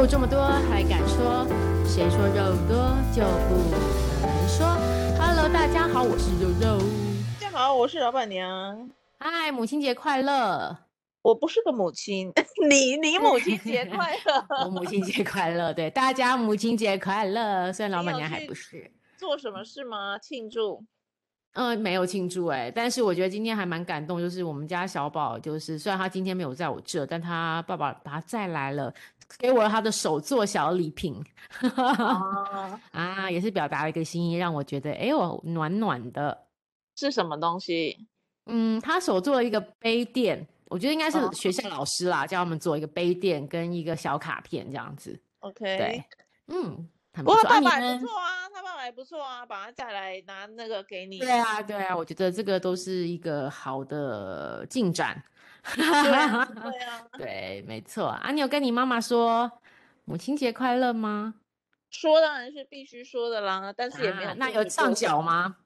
肉这么多还敢说？谁说肉多就不能说？Hello，大家好，我是肉肉。大家好，我是老板娘。嗨，母亲节快乐！我不是个母亲，你你母亲节快乐。我母亲节快乐，对大家母亲节快乐。虽然老板娘还不是。做什么事吗？庆祝？嗯，没有庆祝哎，但是我觉得今天还蛮感动，就是我们家小宝，就是虽然他今天没有在我这，但他爸爸把他载来了，给我了他的手作小礼品，啊，啊，也是表达了一个心意，让我觉得哎呦暖暖的。是什么东西？嗯，他手做了一个杯垫。我觉得应该是学校老师啦，哦、叫他们做一个杯垫跟一个小卡片这样子。OK，对，嗯，不过爸爸也不错啊，他爸爸也不错啊，把他带来拿那个给你。对啊，对啊，我觉得这个都是一个好的进展。对啊，对，没错啊。你有跟你妈妈说母亲节快乐吗？说当然是必须说的啦，但是也没有、啊。那有上缴吗？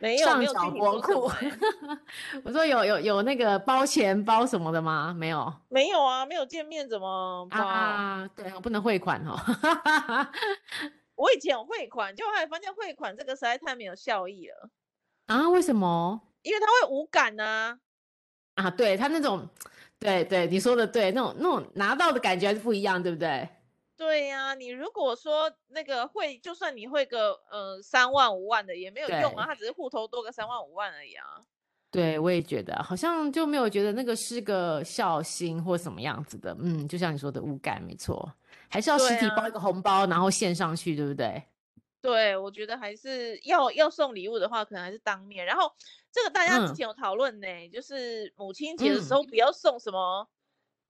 没有上缴国库，我说有有有那个包钱包什么的吗？没有，没有啊，没有见面怎么包啊？对，我不能汇款哦。我以前有汇款，就后来发现汇款这个实在太没有效益了啊？为什么？因为它会无感呐、啊。啊，对他那种，对对，你说的对，那种那种拿到的感觉还是不一样，对不对？对呀、啊，你如果说那个会，就算你会个呃三万五万的也没有用啊，他只是户头多个三万五万而已啊。对，我也觉得好像就没有觉得那个是个孝心或什么样子的，嗯，就像你说的无感，没错，还是要实体包一个红包，啊、然后献上去，对不对？对，我觉得还是要要送礼物的话，可能还是当面。然后这个大家之前有讨论呢，嗯、就是母亲节的时候不要送什么。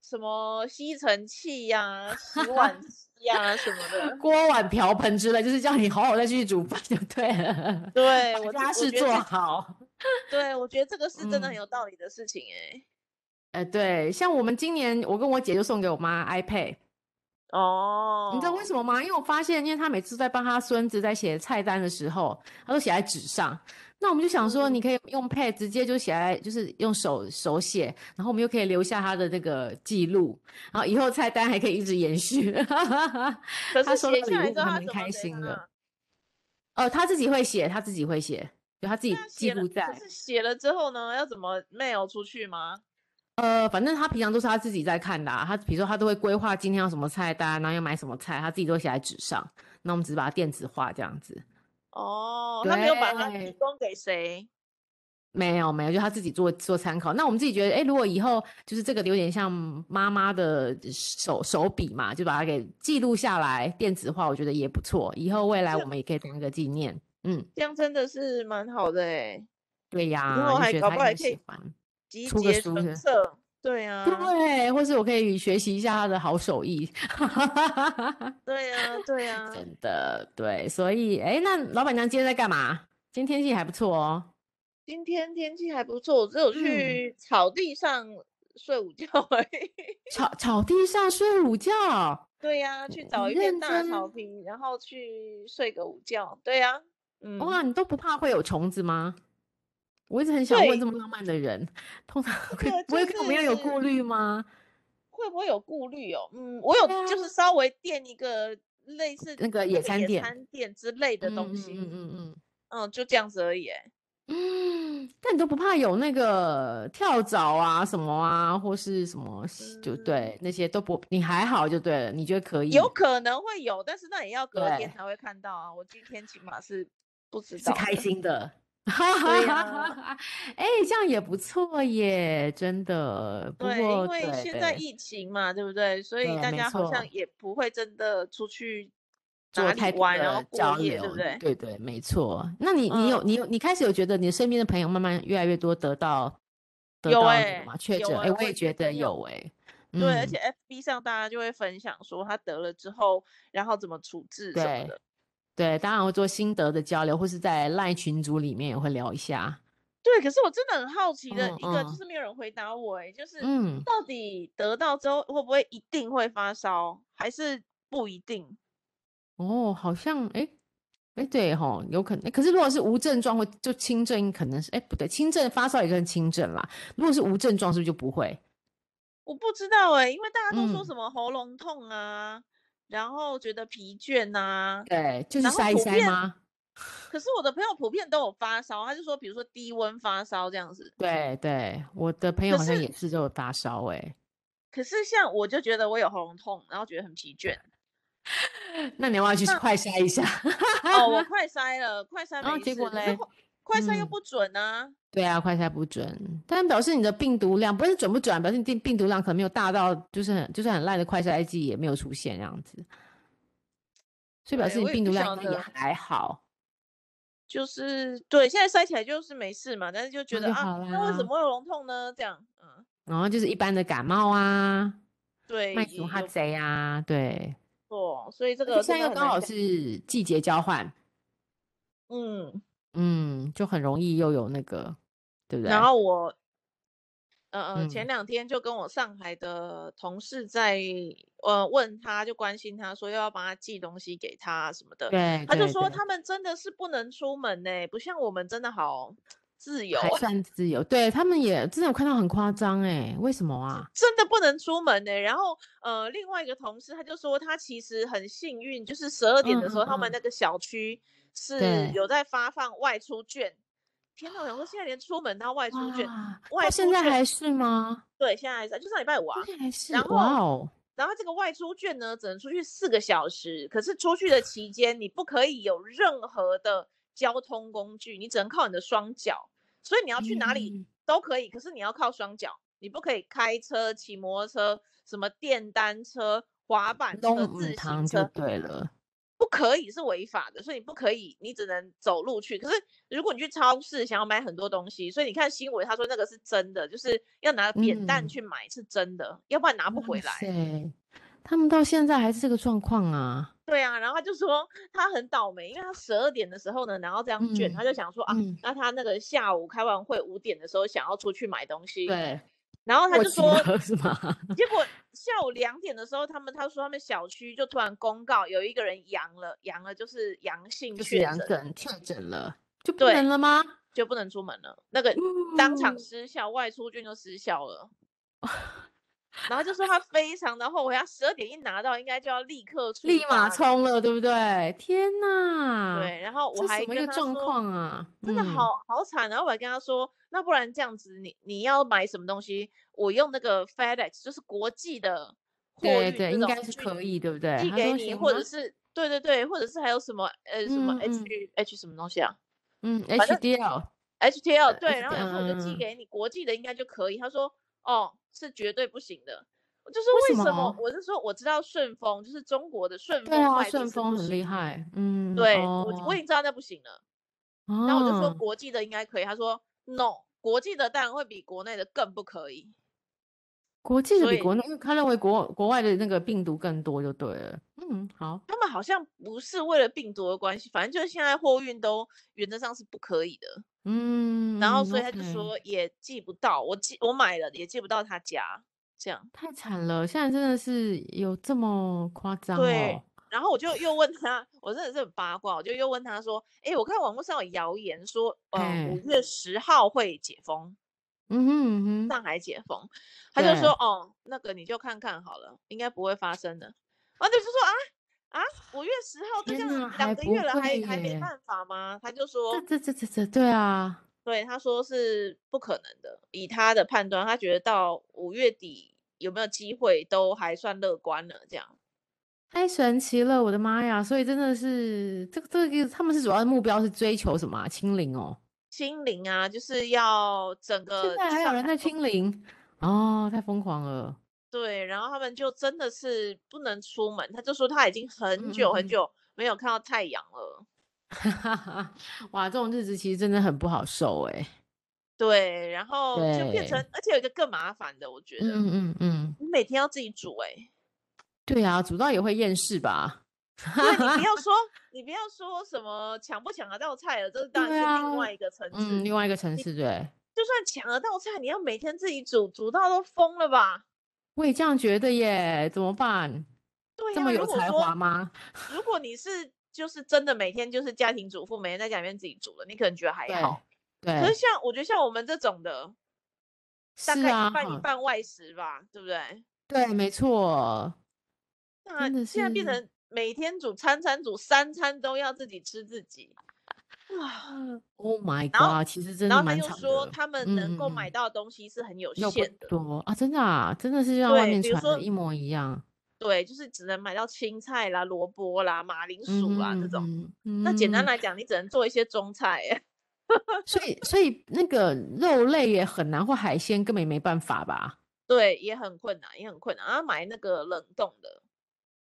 什么吸尘器呀、啊、洗碗 机呀、啊、什么的，锅碗瓢盆之类，就是叫你好好再继续煮饭就对了。对，把家事做好。对，我觉得这个是真的很有道理的事情哎、欸。哎、嗯呃，对，像我们今年，我跟我姐就送给我妈 iPad。哦，你知道为什么吗？因为我发现，因为他每次在帮他孙子在写菜单的时候，他都写在纸上。那我们就想说，你可以用 Pad 直接就写在，就是用手手写，然后我们又可以留下他的那个记录，然后以后菜单还可以一直延续。可是写下来之后，他蛮开心的。哦，他自己会写，他自己会写，就他自己记录在。可是写了之后呢，要怎么 mail 出去吗？呃，反正他平常都是他自己在看的啊。他比如说他都会规划今天要什么菜单，然后要买什么菜，他自己都写在纸上。那我们只是把它电子化这样子。哦，他没有把它提供给谁？没有，没有，就他自己做做参考。那我们自己觉得，哎，如果以后就是这个有点像妈妈的手手笔嘛，就把它给记录下来，电子化，我觉得也不错。以后未来我们也可以当一个纪念。嗯，这样真的是蛮好的哎。对呀，然后还搞不好还可以出个书是。对啊，对，或是我可以学习一下他的好手艺。对呀、啊，对呀、啊，真的对，所以哎，那老板娘今天在干嘛？今天天气还不错哦。今天天气还不错，我只有去草地上睡午觉而已。草草地上睡午觉？对呀、啊，去找一片大草坪，然后去睡个午觉。对呀、啊，嗯，哇，你都不怕会有虫子吗？我一直很想问这么浪漫的人，通常会不会跟我们要有顾虑吗？会不会有顾虑哦？嗯，我有，就是稍微垫一个类似那个野餐垫、野餐垫之类的东西，嗯嗯嗯嗯，嗯，就这样子而已。嗯，但你都不怕有那个跳蚤啊什么啊，或是什么？就对那些都不，你还好就对了，你觉得可以？有可能会有，但是那也要隔天才会看到啊。我今天起码是不知道，是开心的。哈哈哈哈哎，这样也不错耶，真的。对，因为现在疫情嘛，对，不对？所以大家好像也不会真的出去做太多的交流，对不对？对对，没错。那你你有你有你开始有觉得你身边的朋友慢慢越来越多得到得到什么确诊？哎，我也觉得有哎。对，而且 FB 上大家就会分享说他得了之后，然后怎么处置什么的。对，当然会做心得的交流，或是在赖群组里面也会聊一下。对，可是我真的很好奇的一个，就是没有人回答我，哎、嗯，就是嗯，到底得到之后会不会一定会发烧，还是不一定？哦，好像哎哎，对吼，有可能。可是如果是无症状或就轻症，可能是哎不对，轻症发烧也跟轻症啦。如果是无症状，是不是就不会？我不知道哎，因为大家都说什么喉咙痛啊。嗯然后觉得疲倦呐、啊，对，就是塞一塞吗？可是我的朋友普遍都有发烧，他就说，比如说低温发烧这样子。对对，我的朋友好像也是都有发烧哎。可是像我就觉得我有喉咙痛，然后觉得很疲倦。那你要不要去快筛一下？哦，我 快筛了，快筛没事。结果嘞？快筛又不准啊、嗯。对啊，快筛不准，但表示你的病毒量不是准不准，表示你病病毒量可能没有大到，就是很就是很烂的快筛剂也没有出现这样子。所以表示你病毒量也还好。就是对，现在筛起来就是没事嘛，但是就觉得啊，那为什么会有喉咙痛呢？这样，嗯，然后就是一般的感冒啊，对，麦毒哈贼啊，对，错，所以这个现在又刚好是季节交换，嗯嗯，就很容易又有那个，对不对？然后我。嗯嗯，前两天就跟我上海的同事在呃问他，就关心他说又要帮他寄东西给他什么的。对，他就说他们真的是不能出门呢，不像我们真的好自由，还算自由。对，他们也真的有看到很夸张哎，为什么啊？真的不能出门呢。然后呃，另外一个同事他就说他其实很幸运，就是十二点的时候，他们那个小区是有在发放外出券。天哪！我想说，现在连出门都要外出券，外出现在还是吗？对，现在还是，就上礼拜五啊。还是。然后，哦、然后这个外出券呢，只能出去四个小时。可是出去的期间，你不可以有任何的交通工具，你只能靠你的双脚。所以你要去哪里都可以，嗯、可是你要靠双脚，你不可以开车、骑摩托车、什么电单车、滑板车、自行车。对了。不可以是违法的，所以你不可以，你只能走路去。可是如果你去超市想要买很多东西，所以你看新闻，他说那个是真的，就是要拿扁担去买是真的，嗯、要不然拿不回来。对，他们到现在还是这个状况啊。对啊，然后他就说他很倒霉，因为他十二点的时候呢，然后这样卷，嗯、他就想说啊，嗯、那他那个下午开完会五点的时候想要出去买东西。对。然后他就说，是吗？结果下午两点的时候，他们他说他们小区就突然公告有一个人阳了，阳了就是阳性确诊，确诊了就不能了吗？就不能出门了，那个当场失效，外出券就失效了。然后就说他非常的后悔，他十二点一拿到，应该就要立刻出，立马冲了，对不对？天哪！对，然后我还跟他说，状况啊，真的好好惨。然后我还跟他说，那不然这样子，你你要买什么东西，我用那个 FedEx，就是国际的货运，对，应该是可以，对不对？寄给你，或者是对对对，或者是还有什么呃什么 H H 什么东西啊？嗯，HDL HDL 对，然后然后我就寄给你，国际的应该就可以。他说。哦，是绝对不行的。就是为什么？我是说，我知道顺丰就是中国的顺丰，对啊，顺丰很厉害。嗯，对，哦、我我已经知道那不行了。然后我就说国际的应该可以，他说 no，国际的当然会比国内的更不可以。国际的比国内，因为他认为国国外的那个病毒更多就对了。嗯，好。他们好像不是为了病毒的关系，反正就是现在货运都原则上是不可以的。嗯，然后所以他就说也寄不到，我寄我买了也寄不到他家，这样太惨了。现在真的是有这么夸张哦？对。然后我就又问他，我真的是很八卦，我就又问他说：“哎，我看网络上有谣言说，呃，五月十号会解封。”嗯哼嗯哼，上海解封，他就说：“哦，那个你就看看好了，应该不会发生的。”然后就说：“啊。”啊，五月十号就这样两个月了，还还，还没办法吗？他就说，这这这这对啊，对，他说是不可能的。以他的判断，他觉得到五月底有没有机会都还算乐观了。这样太神奇了，我的妈呀！所以真的是这个这个，他们是主要的目标是追求什么啊？清零哦，清零啊，就是要整个现在还有人在清零哦，太疯狂了。对，然后他们就真的是不能出门，他就说他已经很久很久没有看到太阳了。哇，这种日子其实真的很不好受哎。对，然后就变成，而且有一个更麻烦的，我觉得，嗯嗯嗯，你每天要自己煮哎。对啊，煮到也会厌世吧？对，你不要 说，你不要说什么抢不抢得到菜了，这是当然是另外一个层次，嗯，另外一个层次，对。就算抢得到菜，你要每天自己煮，煮到都疯了吧？我也这样觉得耶，怎么办？这么有才华吗？如果你是就是真的每天就是家庭主妇，每天在家里面自己煮了，你可能觉得还好。对。可是像我觉得像我们这种的，大概一半一半外食吧，对不对？对，没错。那现在变成每天煮餐餐煮三餐都要自己吃自己。哇，Oh my God！其实真的蛮惨的。然后他又说，他们能够买到的东西是很有限的。多啊，真的啊，真的是像外面传的一模一样。对，就是只能买到青菜啦、萝卜啦、马铃薯啦这种。那简单来讲，你只能做一些中菜。所以，所以那个肉类也很难，或海鲜根本也没办法吧？对，也很困难，也很困难。然后买那个冷冻的。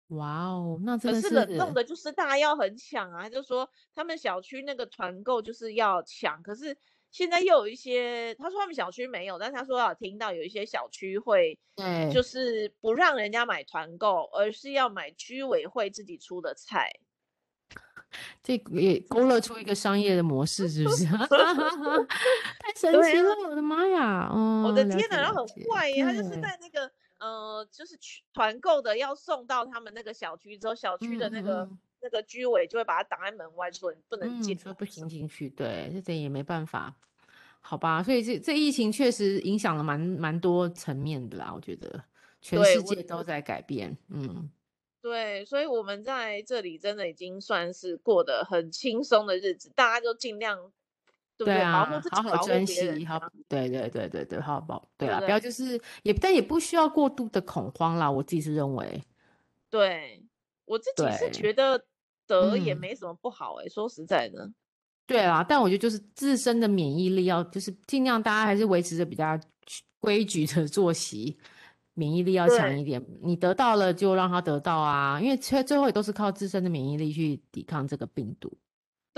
哇哦，那真的是，可是冷冻的，就是大家要很抢啊！就是说他们小区那个团购就是要抢，可是现在又有一些，他说他们小区没有，但是他说有听到有一些小区会，对，就是不让人家买团购，而是要买居委会自己出的菜。这也勾勒出一个商业的模式，是不是？太神奇了！我的妈呀！哦，我的天哪，然后很怪耶，他就是在那个。呃，就是去团购的要送到他们那个小区之后，小区的那个、嗯、那个居委就会把它挡在门外，说你不能进，说不行进去。对，这点也没办法，好吧。所以这这疫情确实影响了蛮蛮多层面的啦，我觉得全世界都在改变。嗯，对，所以我们在这里真的已经算是过得很轻松的日子，大家就尽量。对啊，好好珍惜，好，对对对对对，好好保，对啊，不要就是也，但也不需要过度的恐慌啦。我自己是认为，对我自己是觉得得也没什么不好哎、欸，说实在的，对啊，但我觉得就是自身的免疫力要，就是尽量大家还是维持着比较规矩的作息，免疫力要强一点。你得到了就让他得到啊，因为最最后也都是靠自身的免疫力去抵抗这个病毒。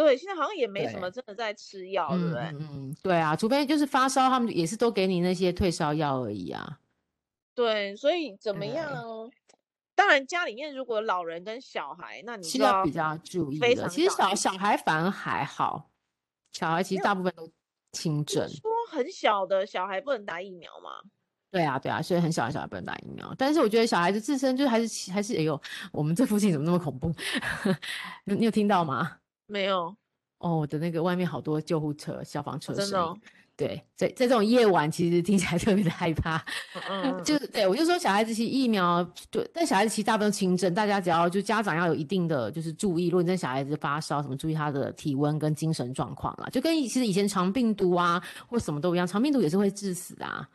对，现在好像也没什么真的在吃药，对不对？嗯，对啊，除非就是发烧，他们也是都给你那些退烧药而已啊。对，所以怎么样？当然，家里面如果老人跟小孩，那你需要比较注意的。其实小小孩反而还好，小孩其实大部分都轻症。说很小的小孩不能打疫苗吗？对啊，对啊，所以很小的小孩不能打疫苗。但是我觉得小孩子自身就是还是还是哎呦，我们这附近怎么那么恐怖？你你有听到吗？没有哦，我的那个外面好多救护车、消防车声。真的、哦？对，在在这种夜晚，其实听起来特别的害怕。嗯，就是对我就说，小孩子其实疫苗对，但小孩子其实大部分都轻症，大家只要就家长要有一定的就是注意，如果你真小孩子发烧什么，注意他的体温跟精神状况啦。就跟其实以前肠病毒啊或什么都一样，肠病毒也是会致死的啊。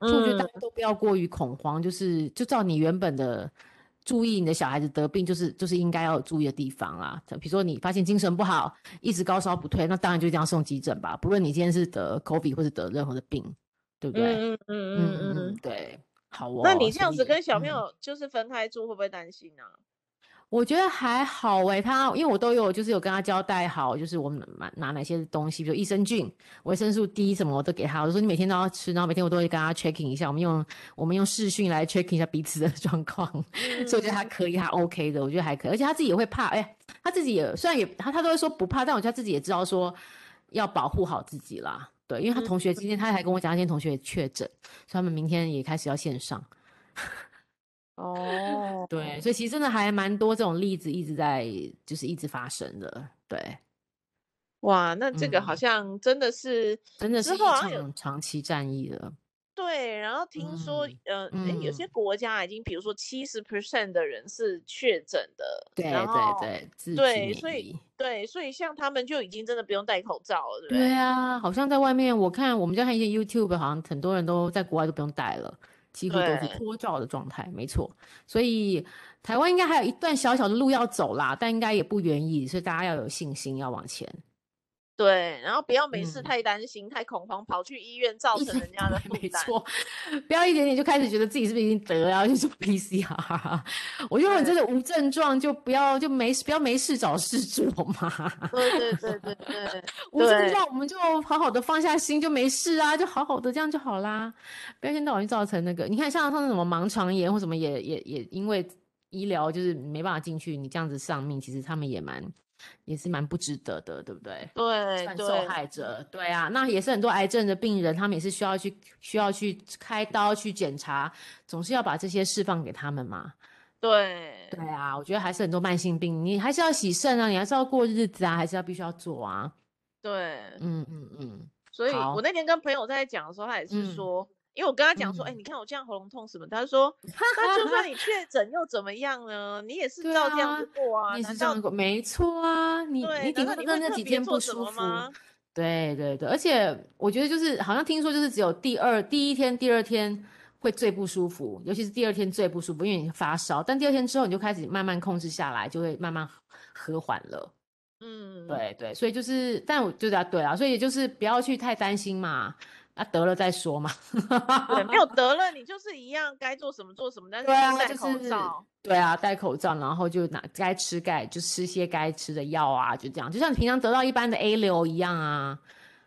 所以我觉得大家都不要过于恐慌，就是就照你原本的。注意你的小孩子得病，就是就是应该要有注意的地方啦。比如说你发现精神不好，一直高烧不退，那当然就一定要送急诊吧。不论你今天是得 COVID 或是得任何的病，对不对？嗯嗯嗯嗯嗯，对。好哦。那你这样子跟小朋友就是分开住，会不会担心呢？我觉得还好哎、欸，他因为我都有就是有跟他交代好，就是我们拿拿哪些东西，比如益生菌、维生素 D 什么，我都给他。我说你每天都要吃，然后每天我都会跟他 checking 一下，我们用我们用视讯来 checking 一下彼此的 状况。嗯、所以我觉得他可以，他 OK 的，我觉得还可以，而且他自己也会怕，哎、欸，他自己也虽然也他他都会说不怕，但我觉得他自己也知道说要保护好自己啦。对，因为他同学今天他还跟我讲，他今天同学也确诊，所以他们明天也开始要线上。哦，对，所以其实真的还蛮多这种例子一直在，就是一直发生的。对，哇，那这个好像真的是，嗯、真的是一场长期战役了。对，然后听说，嗯、呃、嗯，有些国家已经，比如说七十 percent 的人是确诊的。对对对对，所以对，所以像他们就已经真的不用戴口罩了，对不对？对啊，好像在外面，我看我们就看一些 YouTube，好像很多人都在国外都不用戴了。几乎都是脱罩的状态，没错。所以台湾应该还有一段小小的路要走啦，但应该也不远矣。所以大家要有信心，要往前。对，然后不要没事太担心、嗯、太恐慌，跑去医院造成人家的负担。没错，不要一点点就开始觉得自己是不是已经得了，要去做 PCR。我觉得你真的无症状就不要就没事，不要没事找事做嘛。对对对对对，无症状我们就好好的放下心就没事啊，就好好的这样就好啦。不要一天到晚就造成那个，你看像他那什么盲肠炎或什么也也也因为医疗就是没办法进去，你这样子丧命，其实他们也蛮。也是蛮不值得的，对不对？对，算受害者，对，对啊，那也是很多癌症的病人，他们也是需要去需要去开刀去检查，总是要把这些释放给他们嘛。对，对啊，我觉得还是很多慢性病，你还是要洗肾啊，你还是要过日子啊，还是要必须要做啊。对，嗯嗯嗯。所以我那天跟朋友在讲的时候，他也是说，因为我跟他讲说，哎、嗯欸，你看我这样喉咙痛什么？他说，那就算你确诊又怎么样呢？你也是照这样子过啊，你是这样过，没错啊，你你顶多那那几天不舒服吗？对对对，而且我觉得就是好像听说就是只有第二第一天、第二天会最不舒服，尤其是第二天最不舒服，因为你发烧。但第二天之后你就开始慢慢控制下来，就会慢慢和缓了。嗯，对对，所以就是，但我觉得对啊，所以就是不要去太担心嘛。啊，得了再说嘛。对，没有得了，你就是一样该做什么做什么，但是戴口罩。对啊，戴口罩，然后就拿该吃该就吃些该吃的药啊，就这样，就像你平常得到一般的 A 流一样啊。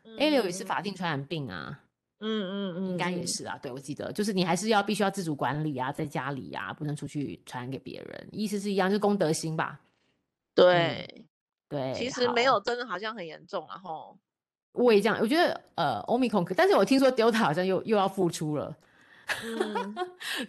嗯、A 流也是法定传染病啊。嗯嗯嗯，应该也是啊。对，我记得，就是你还是要必须要自主管理啊，在家里啊，不能出去传染给别人。意思是一样，就是公德心吧。对、嗯、对，其实没有真的好像很严重，然后。我也这样，我觉得呃，欧米孔，但是我听说 Delta 好像又又要复出了。嗯，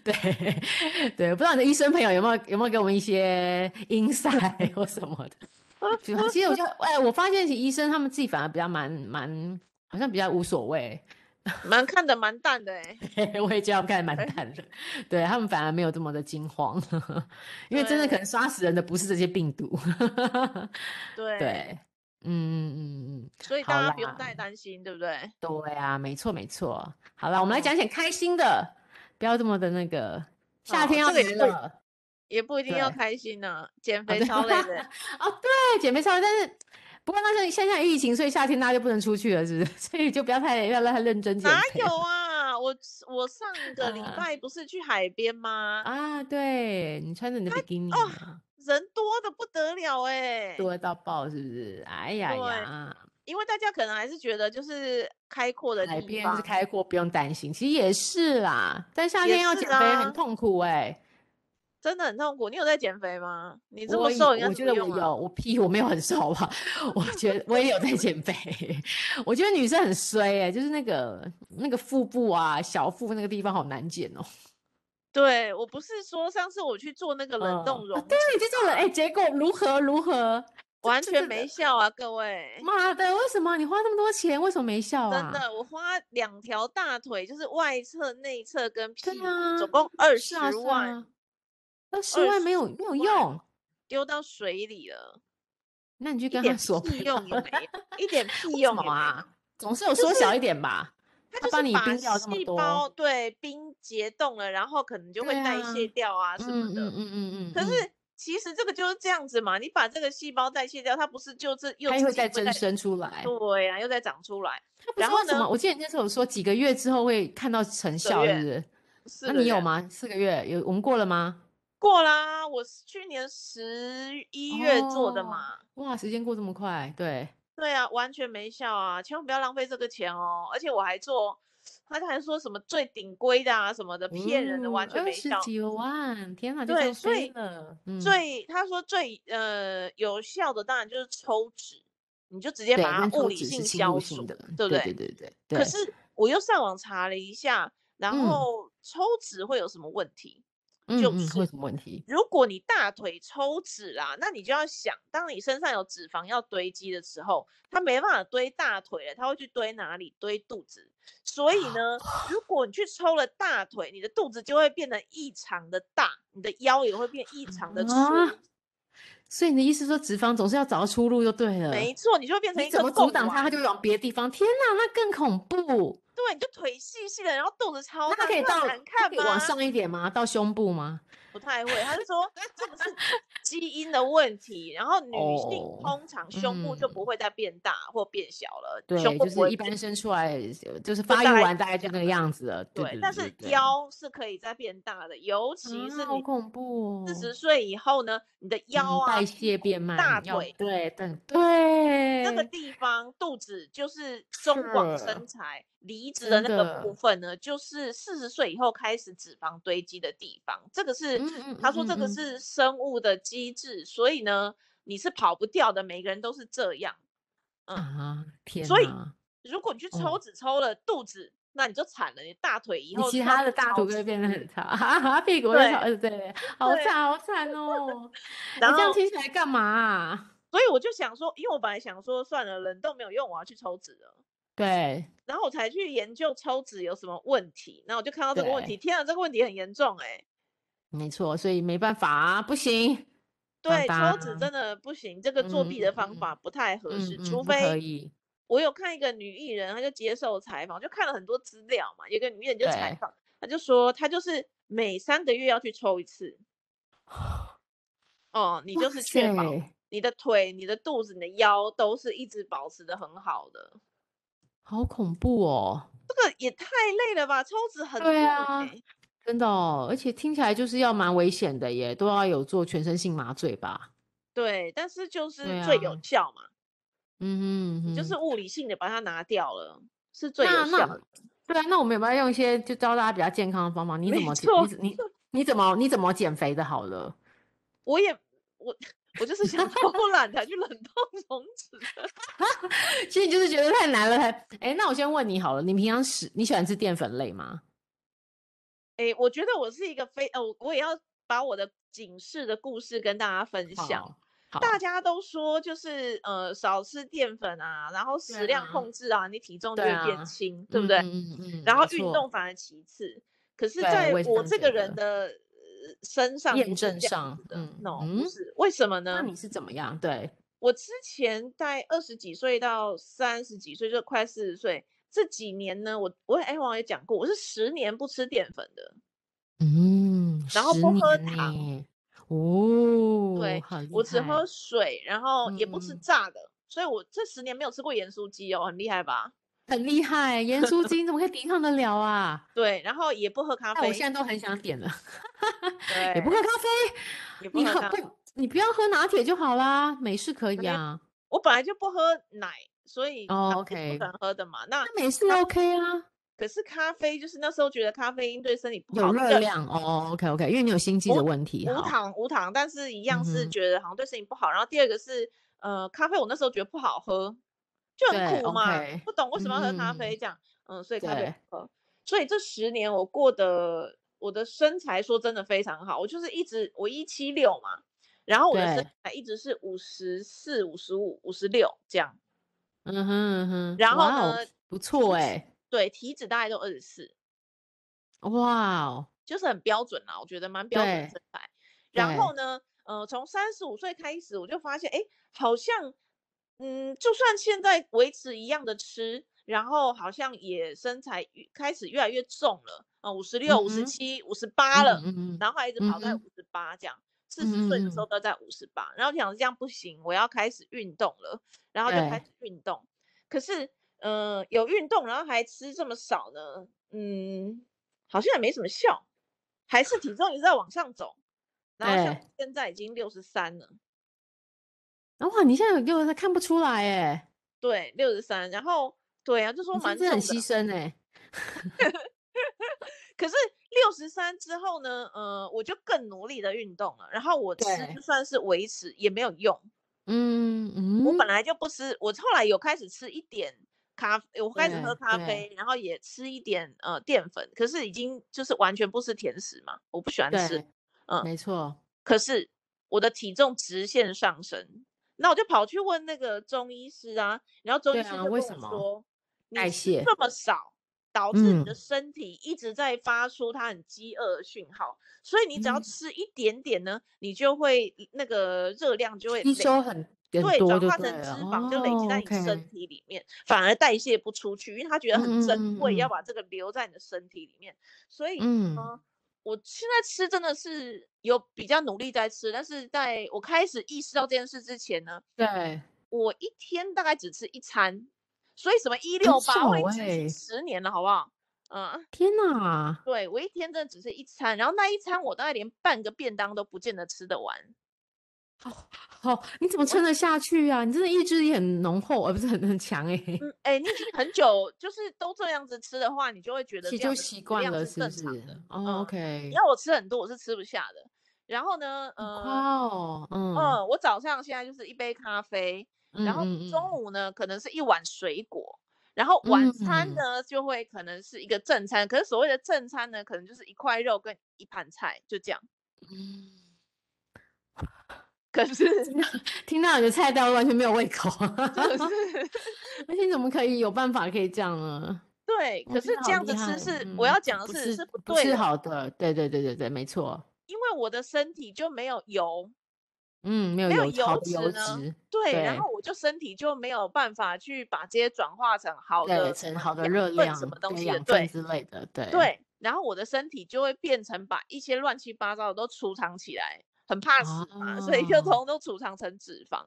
对 对，不知道你的医生朋友有没有有没有给我们一些 insight 或什么的？其实我就哎，我发现其实医生他们自己反而比较蛮蛮，好像比较无所谓，蛮看的蛮淡的 哎。我也这样看得蛮淡的，对他们反而没有这么的惊慌，因为真的可能杀死人的不是这些病毒。对。对嗯嗯嗯嗯，所以大家不用太担心，对不对？对啊，没错没错。好了，我们来讲点开心的，不要这么的那个。夏天要来了，也不一定要开心呢。减肥超累的。哦，对，减肥超累，但是不过那是现在疫情，所以夏天大家就不能出去了，是不是？所以就不要太不要太认真减肥。哪有啊？我我上个礼拜不是去海边吗？啊，对，你穿着你的比基尼。人多的不得了哎、欸，多到爆是不是？哎呀呀，因为大家可能还是觉得就是开阔的地方，海边是开阔，不用担心。其实也是啦，但夏天要减肥很痛苦哎、欸，真的很痛苦。你有在减肥吗？你这么瘦，我，我觉得我有，我屁，我没有很瘦吧？我觉得我也有在减肥。我觉得女生很衰哎、欸，就是那个那个腹部啊，小腹那个地方好难减哦。对，我不是说上次我去做那个冷冻溶、哦啊，对，你去做了，哎，结果如何如何？完全没效啊，各位！妈的，为什么你花那么多钱，为什么没效啊？真的，我花两条大腿，就是外侧、内侧跟屁股，啊、总共二十万，二十万没有没有用，丢到水里了。那你去跟他说，屁用也没有，一点屁用啊，总是有缩小一点吧。就是它就是把细胞对冰结冻了，然后可能就会代谢掉啊什么的。嗯嗯嗯。可是其实这个就是这样子嘛，你把这个细胞代谢掉，它不是就是又会再增生出来？对呀、啊，又再长出来。然后什么？我记得你那时候有说几个月之后会看到成效，是不是？那你有吗？四个月有？我们过了吗？过啦，我去年十一月做的嘛。哦、哇，时间过这么快，对。对啊，完全没效啊！千万不要浪费这个钱哦。而且我还做，他还说什么最顶规的啊什么的，骗人的，完全没效。二十九万，天哪！对，所以最他说最呃有效的当然就是抽脂，你就直接把它物理性消除，对不对？对对对对。可是我又上网查了一下，然后抽脂会有什么问题？就是为什么问题？如果你大腿抽脂啦，那你就要想，当你身上有脂肪要堆积的时候，它没办法堆大腿了，它会去堆哪里？堆肚子。所以呢，如果你去抽了大腿，你的肚子就会变得异常的大，你的腰也会变异常的粗。啊、所以你的意思说，脂肪总是要找到出路就对了。没错，你就会变成一个。怎么阻挡它，它就往别的地方。天哪，那更恐怖。对，你就腿细细的，然后肚子超大，那可以到？往上一点吗？到胸部吗？不太会，他是说这个是基因的问题，然后女性通常胸部就不会再变大或变小了。对，胸部就是一般生出来就是发育完大概就那个样子了。对，对，但是腰是可以再变大的，尤其是你好恐怖，四十岁以后呢，你的腰啊代谢变慢，大腿对对对，那个地方肚子就是中广身材。离子的那个部分呢，就是四十岁以后开始脂肪堆积的地方。这个是、他说这个是生物的机制、嗯，所以呢，你是跑不掉的。每个人都是这样。嗯，啊、天所以如果你去抽脂抽了肚子，嗯、那你就惨了。你大腿以后，其他的大腿会变得很 差，哈哈，屁股会好，对，好惨，好惨哦。然后你这样听起来干嘛、啊？所以我就想说，因为我本来想说，算了，冷冻没有用，我要去抽脂了。对，然后我才去研究抽脂有什么问题，然后我就看到这个问题，天啊，这个问题很严重哎、欸。没错，所以没办法啊，不行。对，抽脂真的不行，这个作弊的方法不太合适，嗯、除非可以。我有看一个女艺人，她就接受采访，就看了很多资料嘛。有个女艺人就采访，她就说她就是每三个月要去抽一次。哦，你就是确保你的腿、你的肚子、你的腰都是一直保持的很好的。好恐怖哦！这个也太累了吧？抽脂很累。对啊，真的哦，而且听起来就是要蛮危险的耶，都要有做全身性麻醉吧？对，但是就是最有效嘛。嗯哼，就是物理性的把它拿掉了，是最有效的。对啊，那我们有没有用一些就教大家比较健康的方法？你怎么减？你你 你怎么你怎么减肥的？好了，我也我我就是想偷懒才去冷冻松脂的，其实你就是觉得太难了。哎、欸，那我先问你好了，你平常吃你喜欢吃淀粉类吗？哎、欸，我觉得我是一个非呃，我也要把我的警示的故事跟大家分享。大家都说就是呃少吃淀粉啊，然后食量控制啊，啊你体重就会变轻，对，不对？嗯嗯，嗯。然后运动反而其次，可是在我这个人的身上验证上，嗯，no，不是，为什么呢？那你是怎么样？对，我之前在二十几岁到三十几岁，就快四十岁这几年呢，我我哎我也讲过，我是十年不吃淀粉的，嗯，然后不喝糖。哦，对，我只喝水，然后也不吃炸的，嗯、所以我这十年没有吃过盐酥鸡哦，很厉害吧？很厉害，盐酥鸡怎么可以抵抗得了啊？对，然后也不喝咖啡，我现在都很想点了，对，也不喝咖啡，也不喝咖啡，你不，你不要喝拿铁就好啦，美式可以啊。我本来就不喝奶，所以哦，OK，不能喝的嘛，那没事 OK 啊。可是咖啡就是那时候觉得咖啡因对身体不好，有热量哦，OK OK，因为你有心悸的问题，无糖无糖，但是一样是觉得好像对身体不好。嗯、然后第二个是呃咖啡，我那时候觉得不好喝，就很苦嘛，okay, 不懂为什么要喝咖啡这样，嗯，嗯，所以咖啡不喝。所以这十年我过得我的身材说真的非常好，我就是一直我一七六嘛，然后我的身材一直是五十四、五十五、五十六这样，嗯哼嗯哼，然后呢不错哎、欸。对，体脂大概都二十四，哇哦，就是很标准啦，我觉得蛮标准的身材。然后呢，呃，从三十五岁开始，我就发现，哎，好像，嗯，就算现在维持一样的吃，然后好像也身材开始越来越重了，啊、呃，五十六、五十七、五十八了，嗯、然后还一直跑在五十八这样，四十岁的时候都在五十八，然后想这样不行，我要开始运动了，然后就开始运动，可是。嗯、呃，有运动，然后还吃这么少呢，嗯，好像也没什么效，还是体重一直在往上走，然后像现在已经六十三了，哇，你现在有六十三看不出来哎，对，六十三，然后对啊，就说蛮很牺牲哎，可是六十三之后呢，呃，我就更努力的运动了，然后我吃就算是维持也没有用，嗯嗯，我本来就不吃，我后来有开始吃一点。咖啡，我开始喝咖啡，然后也吃一点呃淀粉，可是已经就是完全不吃甜食嘛，我不喜欢吃，嗯，没错。可是我的体重直线上升，那我就跑去问那个中医师啊，然后中医师就跟我说，代谢？这么少，导致你的身体一直在发出它很饥饿的讯号，所以你只要吃一点点呢，你就会那个热量就会吸收很。对，转化成脂肪就累积在你身。体里面，哦 okay，反而代谢不出去，因为他觉得很珍贵，嗯，要把这个留在你的身体里面。所以，嗯，呃，我现在吃真的是有比较努力在吃，但是在我开始意识到这件事之前呢，对，我一天大概只吃一餐，所以什么一六八十年了，好不好？嗯，天哪，对，我一天真的只是一餐，然后那一餐我大概连半个便当都不见得吃得完。好、哦，好，你怎么撑得下去啊？你真的意志力很浓厚，而不是很很强哎。嗯，哎、欸，你已经很久就是都这样子吃的话，你就会觉得就习惯了，是不是？哦，OK。你要我吃很多，我是吃不下的。然后呢，呃，哦，嗯，嗯，我早上现在就是一杯咖啡，然后中午呢可能是一碗水果，然后晚餐呢就会可能是一个正餐。可是所谓的正餐呢，可能就是一块肉跟一盘菜，就这样。嗯。可是听到你的菜单完全没有胃口，是不是？而且怎么可以有办法可以这样呢？对，可是这样子吃是我要讲的是是不对，是好的。对对对对对，没错。因为我的身体就没有油，嗯，没有油油脂，对，然后我就身体就没有办法去把这些转化成好的成好的热量什么东西的，对之类的，对对。然后我的身体就会变成把一些乱七八糟的都储藏起来，很怕死嘛，所以就通通都储藏成脂肪。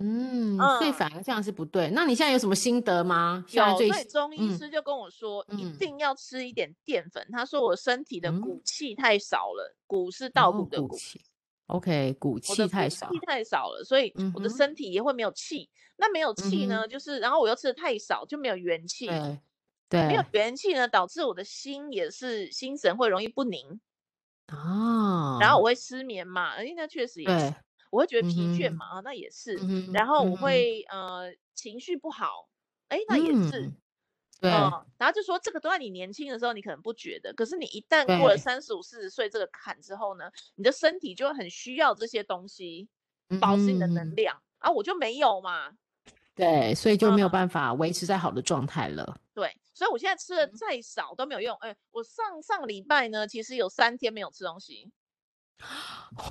嗯，所以反而这样是不对。那你现在有什么心得吗？有，所以中医师就跟我说，一定要吃一点淀粉。他说我身体的骨气太少了，骨是稻谷的骨。OK，骨气太少，气太少了，所以我的身体也会没有气。那没有气呢，就是然后我又吃的太少，就没有元气。对，没有元气呢，导致我的心也是心神会容易不宁啊，然后我。会失眠嘛，而且那确实也是，我会觉得疲倦嘛，啊，那也是，然后我会呃情绪不好，哎，那也是，对，然后就说这个都在你年轻的时候你可能不觉得，可是你一旦过了三十五、四十岁这个坎之后呢，你的身体就会很需要这些东西，保持你的能量，啊，我就没有嘛。对，所以就没有办法维持在好的状态了。嗯、对，所以我现在吃的再少都没有用。哎，我上上礼拜呢，其实有三天没有吃东西，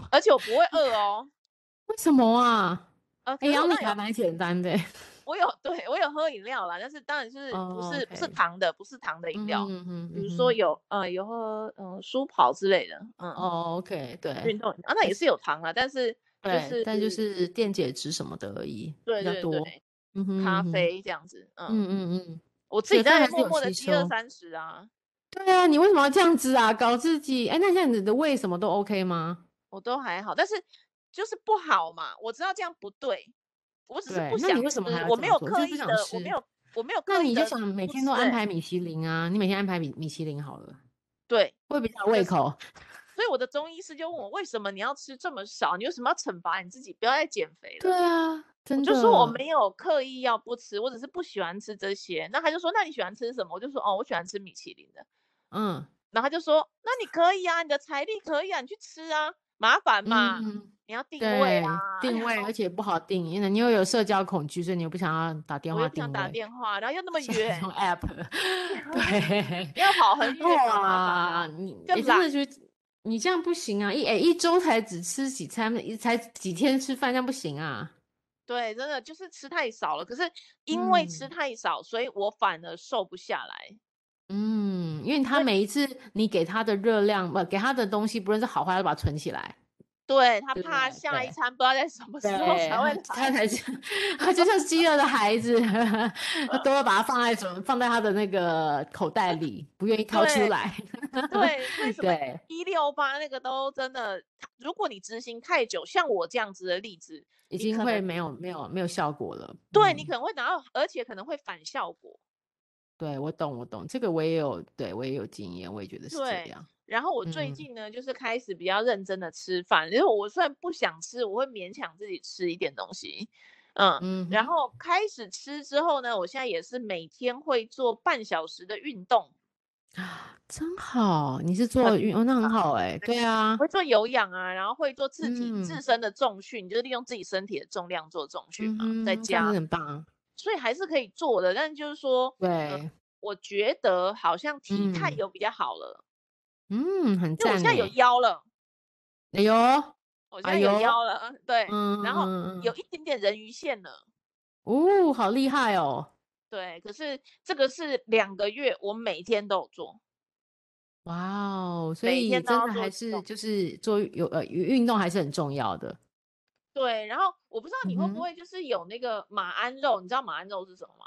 而且我不会饿哦。为什么啊？呃，哎呀，那还蛮简单的。我有，对我有喝饮料啦，但是当然是不是、oh. 不是糖的，不是糖的饮料。嗯嗯，比如说有呃有喝嗯舒跑之类的。嗯哦、oh,，OK，对，运动啊，那也是有糖啊，但是就是对但就是电解质什么的而已，对对对。咖啡这样子，嗯嗯嗯嗯，我自己在默默的饥饿三十啊。对啊，你为什么要这样子啊？搞自己？哎，那这样子的胃什么都 OK 吗？我都还好，但是就是不好嘛。我知道这样不对，我只是不想。为什么？我没有刻意的，我没有，我没有刻意的。那你就想每天都安排米其林啊？你每天安排米米其林好了，对，会比较胃口。所以我的中医师就问我，为什么你要吃这么少？你为什么要惩罚你自己？不要再减肥了。对啊。我就说我没有刻意要不吃，我只是不喜欢吃这些。那他就说，那你喜欢吃什么？我就说，哦，我喜欢吃米其林的。嗯，然后他就说，那你可以啊，你的财力可以啊，你去吃啊，麻烦嘛，嗯、你要定位啊，定位，而且不好定，因为你又有社交恐惧，所以你又不想要打电话，定位不想打电话，然后又那么远，用 app，对，要跑很远啊，你你真的觉得你这样不行啊，一哎一周才只吃几餐，一才几天吃饭，这样不行啊。对，真的就是吃太少了。可是因为吃太少，嗯、所以我反而瘦不下来。嗯，因为他每一次你给他的热量，不给他的东西，不论是好坏，都把它存起来。对，他怕下一餐不知道在什么时候才会来，他才是 他就像饥饿的孩子，他 都会把它放在什么，放在他的那个口袋里，不愿意掏出来。对，对，为什么一六八那个都真的？如果你执行太久，像我这样子的例子。已经会没有没有没有效果了。对，你可能会拿到，而且可能会反效果。对，我懂，我懂，这个我也有，对我也有经验，我也觉得是这样。然后我最近呢，就是开始比较认真的吃饭，因为我虽然不想吃，我会勉强自己吃一点东西。嗯嗯。然后开始吃之后呢，我现在也是每天会做半小时的运动。啊，真好！你是做运动，那很好哎。对啊，会做有氧啊，然后会做自己自身的重训，就是利用自己身体的重量做重训嘛，在家很棒。所以还是可以做的，但是就是说，对，我觉得好像体态有比较好了。嗯，很赞。我现在有腰了。哎呦，我现在有腰了，对，然后有一点点人鱼线了。哦，好厉害哦。对，可是这个是两个月，我每天都有做。哇哦，所以真的还是就是做有呃运动还是很重要的。对，然后我不知道你会不会就是有那个马鞍肉，你知道马鞍肉是什么吗？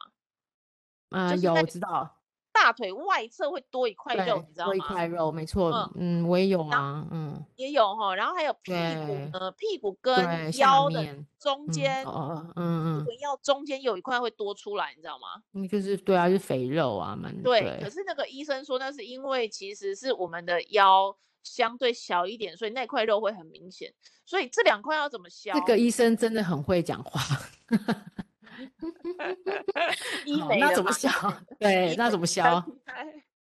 嗯，有，我知道。大腿外侧会多一块肉，你知道吗？多一块肉，没错。嗯，我也有啊，嗯，也有哈。然后还有屁股呃，屁股跟腰的中间，嗯嗯，屁股腰中间有一块会多出来，你知道吗？嗯，就是对啊，是肥肉啊，蛮对。可是那个医生说，那是因为其实是我们的腰相对小一点，所以那块肉会很明显。所以这两块要怎么消？这个医生真的很会讲话。医美那怎么消？对，那怎么消？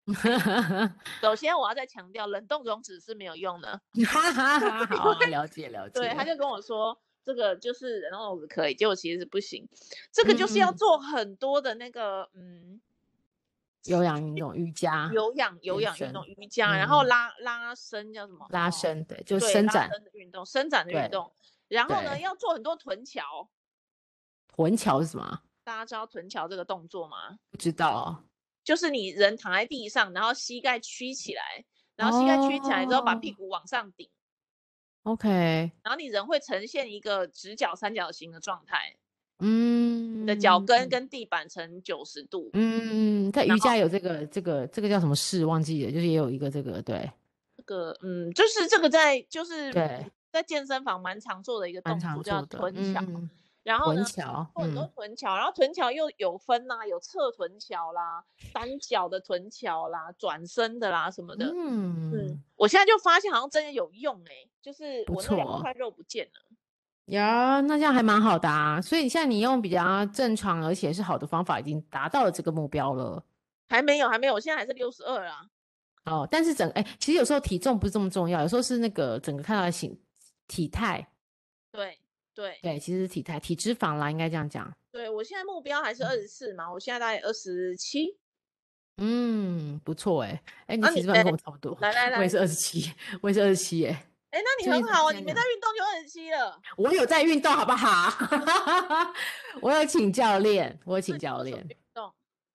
首先我要再强调，冷冻溶脂是没有用的。好，了解了解。对，他就跟我说，这个就是冷冻可以，结果其实是不行。这个就是要做很多的那个，嗯，有氧运动，瑜伽，有氧有氧运动，瑜伽，然后拉拉伸叫什么？拉伸，对，就伸展的运动，伸展的运动。然后呢，要做很多臀桥。臀桥是什么？大家知道臀桥这个动作吗？不知道。就是你人躺在地上，然后膝盖曲起来，然后膝盖曲起来之后把屁股往上顶，OK，然后你人会呈现一个直角三角形的状态，嗯，你的脚跟跟地板成九十度，嗯，在瑜伽有这个这个这个叫什么式忘记了，就是也有一个这个对，这个嗯，就是这个在就是对在健身房蛮常做的一个动作叫臀桥。嗯然后呢，臀桥，很多臀桥，然后臀桥又有分呐，有侧臀桥啦，单脚的臀桥啦，转身的啦什么的。嗯嗯，我现在就发现好像真的有用哎，就是我那两块肉不见了。呀，那这样还蛮好的啊。所以现在你用比较正常而且是好的方法，已经达到了这个目标了。还没有，还没有，我现在还是六十二啊。哦，但是整哎，其实有时候体重不是这么重要，有时候是那个整个看到的形体态。对。对对，其实是体态、体脂肪啦，应该这样讲。对，我现在目标还是二十四嘛，我现在大概二十七。嗯，不错哎，哎，你体脂肪跟我差不多。来来来，我也是二十七，我也是二十七哎。哎，那你很好啊，你没在运动就二十七了。我有在运动，好不好？我有请教练，我有请教练。运动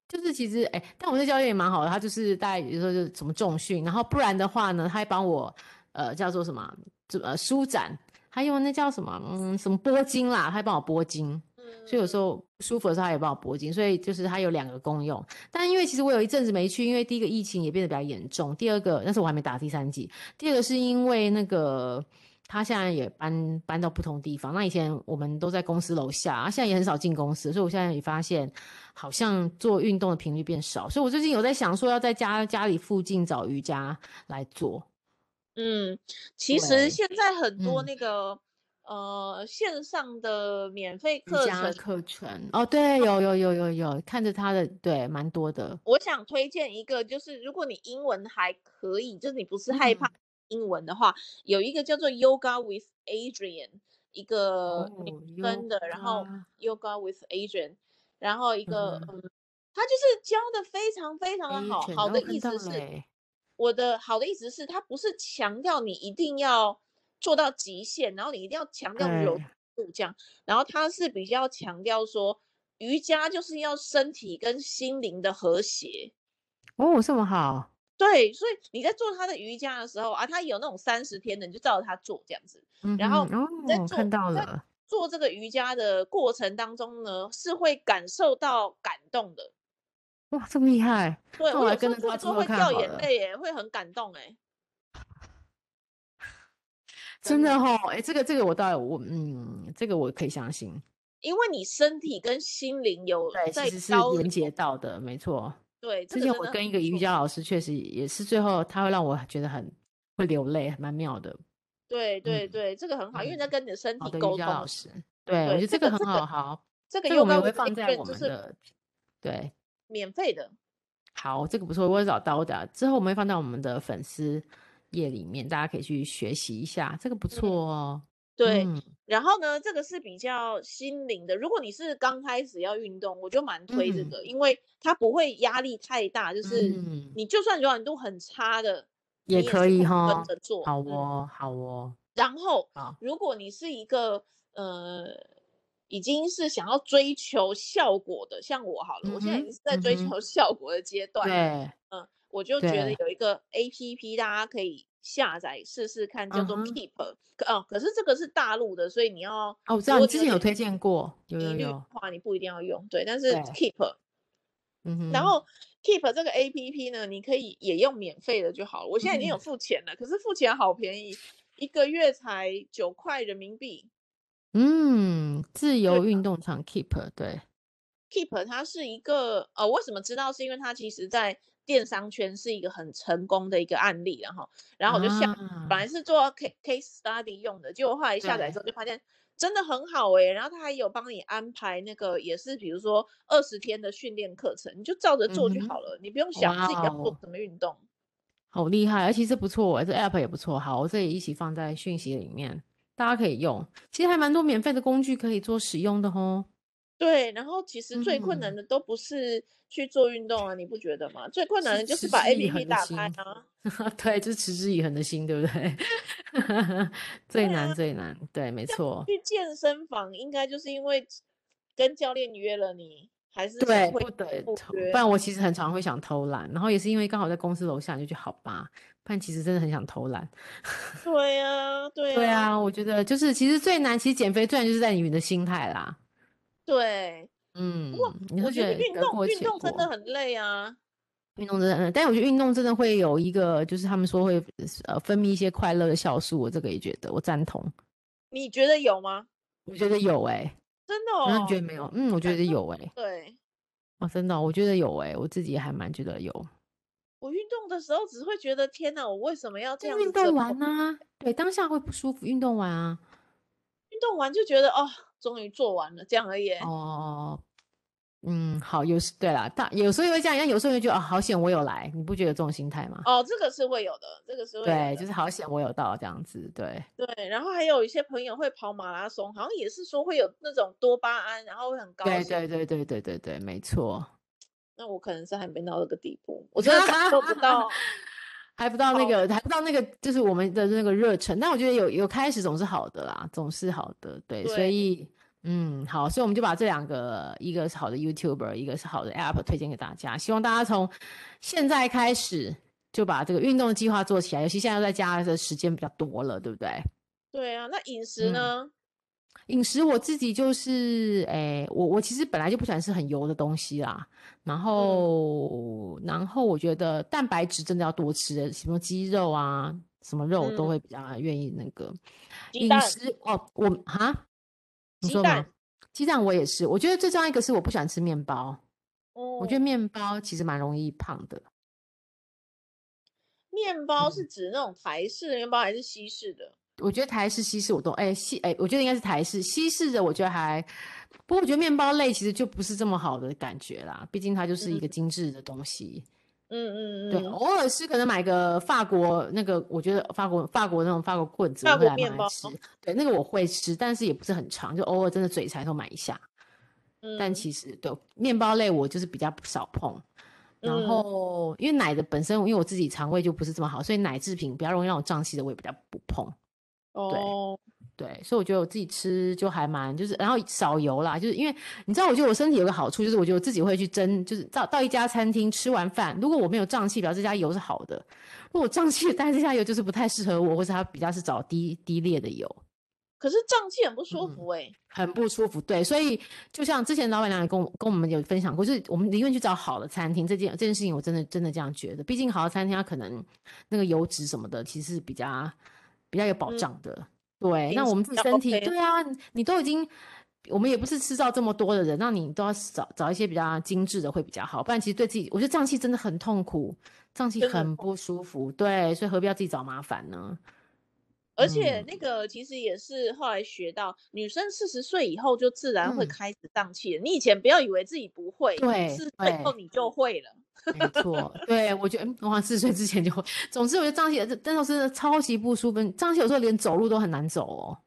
就是其实哎，但我这教练也蛮好的，他就是大概有时候就是什么重训，然后不然的话呢，他还帮我呃叫做什么，怎么舒展。还有那叫什么，嗯，什么拨筋啦，他还帮我拨筋，嗯，所以有时候不舒服的时候，他也帮我拨筋，所以就是它有两个功用。但因为其实我有一阵子没去，因为第一个疫情也变得比较严重，第二个那时候我还没打第三剂，第二个是因为那个他现在也搬搬到不同地方，那以前我们都在公司楼下，啊，现在也很少进公司，所以我现在也发现好像做运动的频率变少，所以我最近有在想说要在家家里附近找瑜伽来做。嗯，其实现在很多那个、嗯、呃线上的免费课程课程哦，对，有有有有有，看着他的对，蛮多的。我想推荐一个，就是如果你英文还可以，就是你不是害怕英文的话，嗯、有一个叫做 Yoga with Adriene，一个女生的，哦、然后 Yoga with Adriene，然后一个嗯，嗯，他就是教的非常非常的好，好的意思是。我的好的意思是，他不是强调你一定要做到极限，然后你一定要强调柔度这样，然后他是比较强调说，瑜伽就是要身体跟心灵的和谐。哦，这么好。对，所以你在做他的瑜伽的时候啊，他有那种三十天的，你就照着他做这样子。嗯、然后在做、哦、看到了，做这个瑜伽的过程当中呢，是会感受到感动的。哇，这么厉害！对，我跟着他做会掉眼泪耶，会很感动哎。真的哈，哎，这个这个我倒有我嗯，这个我可以相信，因为你身体跟心灵有在其实是连接到的，没错。对，之前我跟一个瑜伽老师，确实也是最后他会让我觉得很会流泪，蛮妙的。对对对，这个很好，因为在跟你的身体沟通。瑜伽老师，对，我觉得这个很好，好，这个我们会放在我们的对。免费的，好，这个不错，我会找到的。之后我们会放到我们的粉丝页里面，大家可以去学习一下，这个不错哦。嗯、对、嗯，然后呢，这个是比较心灵的。如果你是刚开始要运动，我就蛮推这个，嗯、因为它不会压力太大，就是你就算柔软度很差的，也可以哈，跟着做。好哦，好哦。然后，如果你是一个呃。已经是想要追求效果的，像我好了，嗯、我现在已经是在追求 效果的阶段。对，嗯，我就觉得有一个 APP 大家可以下载试试看，叫做 Keep、嗯。可哦，可是这个是大陆的，所以你要哦，我知道你之前有推荐过，有有有。的话你不一定要用，对，但是 Keep，嗯，然后 Keep 这个 APP 呢，你可以也用免费的就好了。我现在已经有付钱了，嗯、可是付钱好便宜，一个月才九块人民币。嗯，自由运动场 Keep 对，Keep 它是一个呃，为什么知道？是因为它其实在电商圈是一个很成功的一个案例，然后，然后我就下、啊，本来是做 case case study 用的，结果后来下载之后就发现真的很好哎、欸，然后他还有帮你安排那个，也是比如说二十天的训练课程，你就照着做就好了，嗯、你不用想自己要做什么运动。好厉害，而且这不错，这 app 也不错。好，我这里一起放在讯息里面，大家可以用。其实还蛮多免费的工具可以做使用的哦。对，然后其实最困难的都不是去做运动啊，嗯、你不觉得吗？最困难的就是把 APP 打开啊。对，就是持之以恒的心，对不对？最难最难，对，没错。去健身房应该就是因为跟教练约了你，还是对不对？不然我其实很常会想偷懒，然后也是因为刚好在公司楼下，就觉得好吧。不然其实真的很想偷懒。对呀、啊，对。对啊，我觉得就是其实最难，其实减肥最难就是在你的心态啦。对，嗯，你会觉得运动运动真的很累啊，运动真的很累，但我觉得运动真的会有一个，就是他们说会呃分泌一些快乐的酵素，我这个也觉得，我赞同。你觉得有吗？我觉得有哎、欸，真的哦。那你觉得没有？嗯，我觉得有哎、欸。对，哦，真的，我觉得有哎、欸，我自己还蛮觉得有。我运动的时候只会觉得天哪，我为什么要这样运动完呢、啊？对，当下会不舒服。运动完啊，运动完就觉得哦。终于做完了，这样而已。哦，嗯，好，有时对啦，但有时候会这样，有时候会觉得啊、哦，好险我有来，你不觉得这种心态吗？哦，这个是会有的，这个是会有的。对，就是好险我有到这样子，对。对，然后还有一些朋友会跑马拉松，好像也是说会有那种多巴胺，然后会很高兴。对对对对对对对，没错。那我可能是还没到那个地步，我真的感受不到。还不到那个，还不到那个，就是我们的那个热忱。但我觉得有有开始总是好的啦，总是好的。对，对所以嗯，好，所以我们就把这两个，一个是好的 YouTuber，一个是好的 App 推荐给大家。希望大家从现在开始就把这个运动的计划做起来。尤其现在在家的时间比较多了，对不对？对啊，那饮食呢？嗯饮食我自己就是，哎、欸，我我其实本来就不喜欢吃很油的东西啦。然后，嗯、然后我觉得蛋白质真的要多吃，什么鸡肉啊，什么肉都会比较愿意那个。饮、嗯、食哦，我哈，你说吗？鸡蛋我也是，我觉得最重要一个是我不喜欢吃面包。哦，我觉得面包其实蛮容易胖的。面包是指那种台式的面包还是西式的？我觉得台式、西式我都哎西哎，我觉得应该是台式、西式的，我觉得还不过，我觉得面包类其实就不是这么好的感觉啦，毕竟它就是一个精致的东西。嗯嗯嗯，对，偶尔是可能买个法国那个，我觉得法国法国那种法国棍子，法国面包，对，那个我会吃，但是也不是很长，就偶尔真的嘴馋都买一下。嗯，但其实对面包类我就是比较少碰。然后因为奶的本身，因为我自己肠胃就不是这么好，所以奶制品比较容易让我胀气的，我也比较不碰。哦，对，所以我觉得我自己吃就还蛮，就是然后少油啦，就是因为你知道，我觉得我身体有个好处，就是我觉得我自己会去蒸，就是到到一家餐厅吃完饭，如果我没有胀气，表示这家油是好的；如果胀气，但是这家油就是不太适合我，或是它比较是找低低劣的油。可是胀气很不舒服哎、欸嗯，很不舒服。对，所以就像之前老板娘也跟我跟我们有分享过，就是我们宁愿去找好的餐厅，这件这件事情我真的真的这样觉得。毕竟好的餐厅它可能那个油脂什么的，其实是比较。比较有保障的，嗯、对。那我们自己身体，OK、对啊，你都已经，我们也不是吃到这么多的人，那你都要找找一些比较精致的会比较好。不然其实对自己，我觉得胀气真的很痛苦，胀气很不舒服。对，所以何必要自己找麻烦呢？而且那个其实也是后来学到，嗯、女生四十岁以后就自然会开始胀气了。嗯、你以前不要以为自己不会，对，四十岁以后你就会了。没错，对，我觉得，我好像四十岁之前就会。总之，我觉得胀气，真的是超级不舒服。胀气有时候连走路都很难走哦，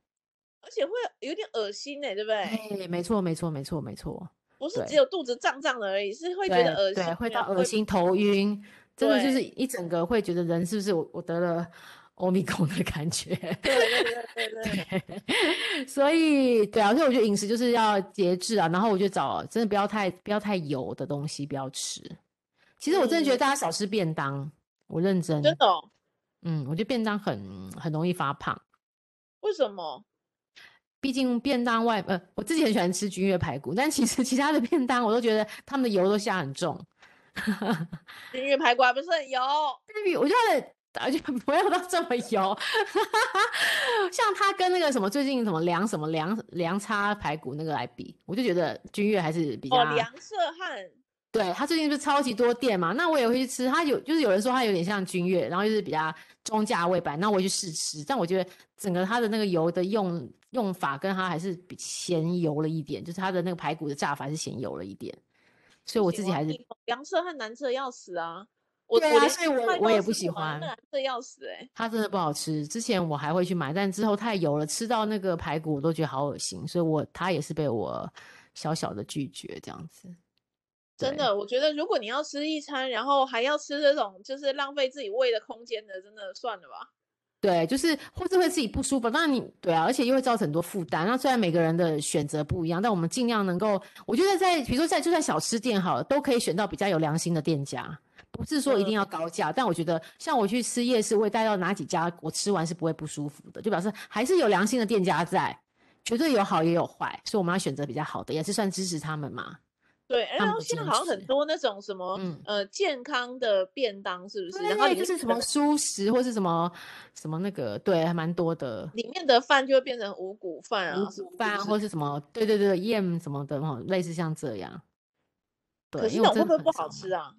而且会有点恶心呢，对不对？对，没错，没错，没错，没错。不是只有肚子胀胀的而已，是会觉得恶心，对，会到恶心、头晕，真的就是一整个会觉得人是不是我我得了欧米伽的感觉？对对对对对。所以，对啊，所以我觉得饮食就是要节制啊，然后我就找真的不要太不要太油的东西不要吃。其实我真的觉得大家少吃便当，嗯、我认真。真的、哦，嗯，我觉得便当很很容易发胖。为什么？毕竟便当外，呃，我自己很喜欢吃君越排骨，但其实 其他的便当我都觉得他们的油都下很重。君越排骨还不是很油？我觉得而且不要到这么油。像他跟那个什么最近什么梁什么梁梁叉排骨那个来比，我就觉得君越还是比较。哦，梁社汉。对，他最近是超级多店嘛，那我也会去吃。他有就是有人说他有点像君悦，然后就是比较中价位版，那我也去试吃。但我觉得整个它的那个油的用用法跟它还是比咸油了一点，就是它的那个排骨的炸法是咸油了一点，所以我自己还是凉色和难色要死啊！对啊，所以我我也不喜欢，难色要死哎、欸，它真的不好吃。之前我还会去买，但之后太油了，吃到那个排骨我都觉得好恶心，所以我它也是被我小小的拒绝这样子。真的，我觉得如果你要吃一餐，然后还要吃这种就是浪费自己胃的空间的，真的算了吧。对，就是或者会自己不舒服，那你对啊，而且又会造成很多负担。那虽然每个人的选择不一样，但我们尽量能够，我觉得在比如说在就算小吃店好了，都可以选到比较有良心的店家，不是说一定要高价。嗯、但我觉得像我去吃夜市，我会带到哪几家，我吃完是不会不舒服的，就表示还是有良心的店家在，绝对有好也有坏，所以我们要选择比较好的，也是算支持他们嘛。对，然后现在好像很多那种什么，嗯、呃，健康的便当是不是？然后里面是什么蔬食或是什么什么那个，对，还蛮多的。里面的饭就会变成五谷饭啊，五谷饭或是什么，对对对，燕什么的哈，类似像这样。对，可是那种会不会不好吃啊？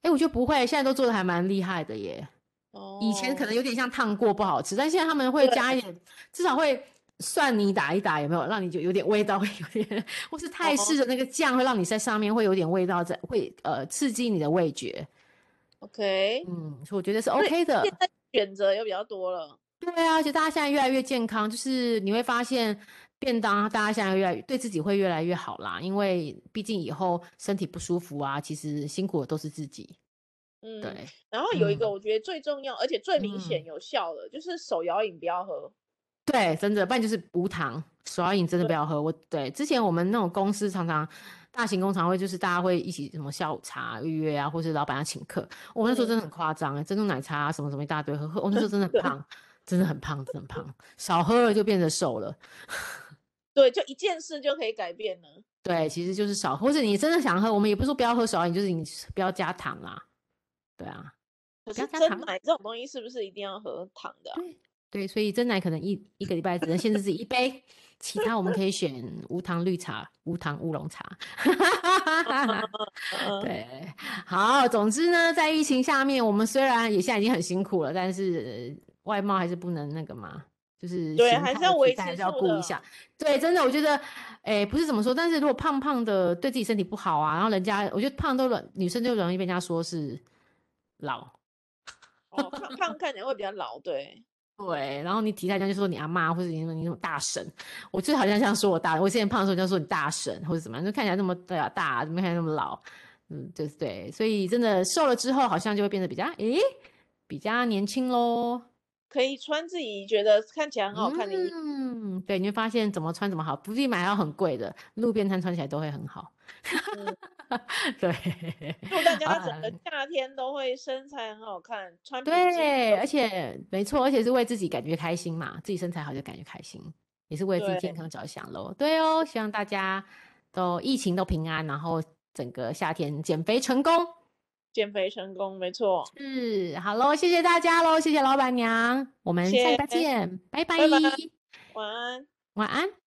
哎，我觉得不会，现在都做的还蛮厉害的耶。哦。以前可能有点像烫过不好吃，但现在他们会加一点，至少会。蒜泥打一打有没有让你就有点味道，会有点，或是泰式的那个酱会让你在上面会有点味道在，会呃刺激你的味觉。OK，嗯，所以我觉得是 OK 的。现在选择又比较多了。对啊，而且大家现在越来越健康，就是你会发现便当大家现在越来越对自己会越来越好啦，因为毕竟以后身体不舒服啊，其实辛苦的都是自己。嗯，对。然后有一个我觉得最重要、嗯、而且最明显有效的，就是手摇饮不要喝。对，真的，不然就是无糖手摇饮，真的不要喝。我对之前我们那种公司常常大型工厂会，就是大家会一起什么下午茶预约啊，或是老板要请客。我那时候真的很夸张哎，珍珠奶茶啊什么什么一大堆喝喝，我那时候真的很 胖，真的很胖，真的很胖，少喝了就变得瘦了。对，就一件事就可以改变了。对，其实就是少，或者你真的想喝，我们也不是说不要喝手摇饮，就是你不要加糖啦。对啊，可是珍奶这种东西是不是一定要喝糖的啊？对，所以真奶可能一一个礼拜只能限制自己一杯，其他我们可以选无糖绿茶、无糖乌龙茶。对，好，总之呢，在疫情下面，我们虽然也现在已经很辛苦了，但是外貌还是不能那个嘛，就是对，还是要维持，还是要顾一下。对，真的，我觉得，哎，不是怎么说，但是如果胖胖的对自己身体不好啊，然后人家，我觉得胖都容女生就容易被人家说是老，哦，胖胖看起来会比较老，对。对，然后你体态这样就说你阿妈，或者你说你那种大婶，我就好像像说我大，我之前胖的时候就说你大婶或者怎么样，就看起来那么对啊大，怎么看起来那么老，嗯，就是对，所以真的瘦了之后，好像就会变得比较诶，比较年轻喽，可以穿自己觉得看起来很好看的衣服，嗯，对，你会发现怎么穿怎么好，不必买到很贵的，路边摊穿起来都会很好。嗯 对，祝大家整个夏天都会身材很好看，啊、穿对，而且没错，而且是为自己感觉开心嘛，自己身材好就感觉开心，也是为自己健康着想喽。对，哦，希望大家都疫情都平安，然后整个夏天减肥成功，减肥成功，没错。是，好喽，谢谢大家喽，谢谢老板娘，我们下礼拜见，拜拜，拜拜，晚安，晚安。